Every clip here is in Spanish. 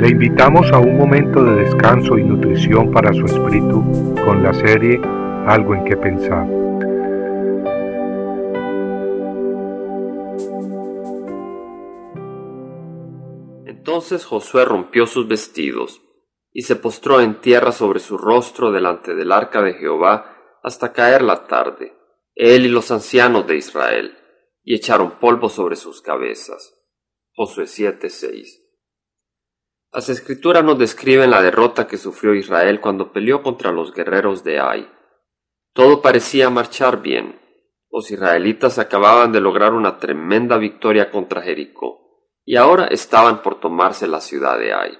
Le invitamos a un momento de descanso y nutrición para su espíritu con la serie Algo en que pensar. Entonces Josué rompió sus vestidos y se postró en tierra sobre su rostro delante del arca de Jehová hasta caer la tarde, él y los ancianos de Israel, y echaron polvo sobre sus cabezas. Josué 7:6 Las escrituras nos describen la derrota que sufrió Israel cuando peleó contra los guerreros de Ai. Todo parecía marchar bien. Los israelitas acababan de lograr una tremenda victoria contra Jericó, y ahora estaban por tomarse la ciudad de Ai.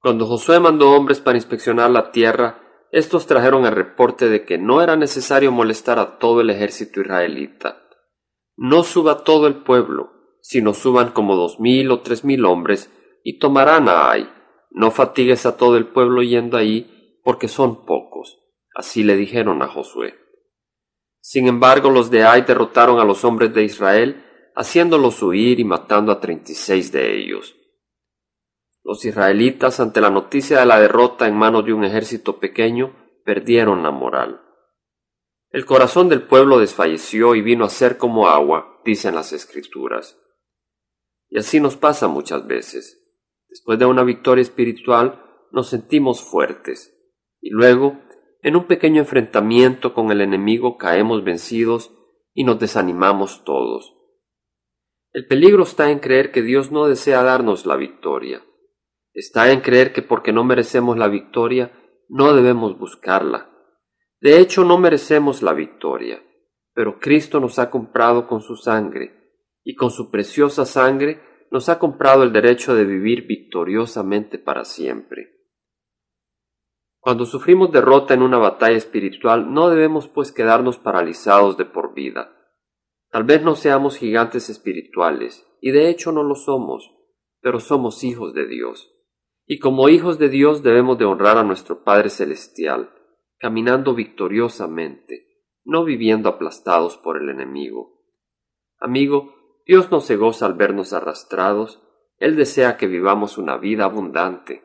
Cuando Josué mandó hombres para inspeccionar la tierra, estos trajeron el reporte de que no era necesario molestar a todo el ejército israelita. No suba todo el pueblo, sino suban como dos mil o tres mil hombres y tomarán a Ai. No fatigues a todo el pueblo yendo ahí, porque son pocos. Así le dijeron a Josué. Sin embargo, los de Ai derrotaron a los hombres de Israel, haciéndolos huir y matando a treinta y seis de ellos. Los israelitas, ante la noticia de la derrota en manos de un ejército pequeño, perdieron la moral. El corazón del pueblo desfalleció y vino a ser como agua, dicen las escrituras. Y así nos pasa muchas veces. Después de una victoria espiritual nos sentimos fuertes, y luego, en un pequeño enfrentamiento con el enemigo, caemos vencidos y nos desanimamos todos. El peligro está en creer que Dios no desea darnos la victoria está en creer que porque no merecemos la victoria, no debemos buscarla. De hecho, no merecemos la victoria, pero Cristo nos ha comprado con su sangre, y con su preciosa sangre nos ha comprado el derecho de vivir victoriosamente para siempre. Cuando sufrimos derrota en una batalla espiritual, no debemos pues quedarnos paralizados de por vida. Tal vez no seamos gigantes espirituales, y de hecho no lo somos, pero somos hijos de Dios. Y como hijos de Dios debemos de honrar a nuestro Padre Celestial, caminando victoriosamente, no viviendo aplastados por el enemigo. Amigo, Dios no se goza al vernos arrastrados, Él desea que vivamos una vida abundante.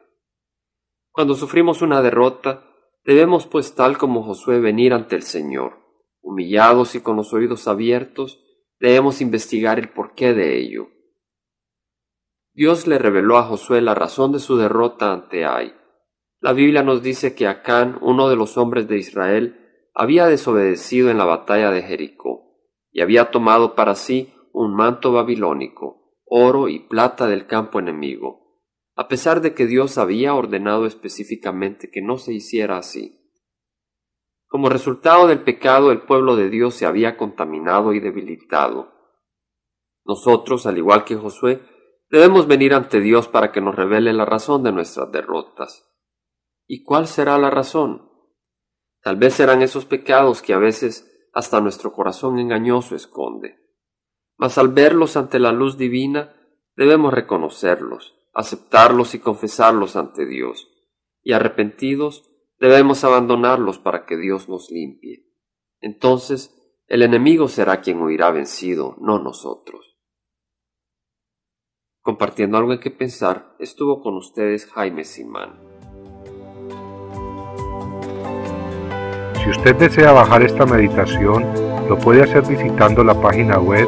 Cuando sufrimos una derrota, debemos pues tal como Josué venir ante el Señor, humillados y con los oídos abiertos, debemos investigar el porqué de ello. Dios le reveló a Josué la razón de su derrota ante Ai. La Biblia nos dice que Acán, uno de los hombres de Israel, había desobedecido en la batalla de Jericó, y había tomado para sí un manto babilónico, oro y plata del campo enemigo, a pesar de que Dios había ordenado específicamente que no se hiciera así. Como resultado del pecado el pueblo de Dios se había contaminado y debilitado. Nosotros, al igual que Josué, Debemos venir ante Dios para que nos revele la razón de nuestras derrotas. ¿Y cuál será la razón? Tal vez serán esos pecados que a veces hasta nuestro corazón engañoso esconde. Mas al verlos ante la luz divina, debemos reconocerlos, aceptarlos y confesarlos ante Dios, y arrepentidos debemos abandonarlos para que Dios nos limpie. Entonces el enemigo será quien huirá vencido, no nosotros. Compartiendo algo en que pensar, estuvo con ustedes Jaime Simán. Si usted desea bajar esta meditación, lo puede hacer visitando la página web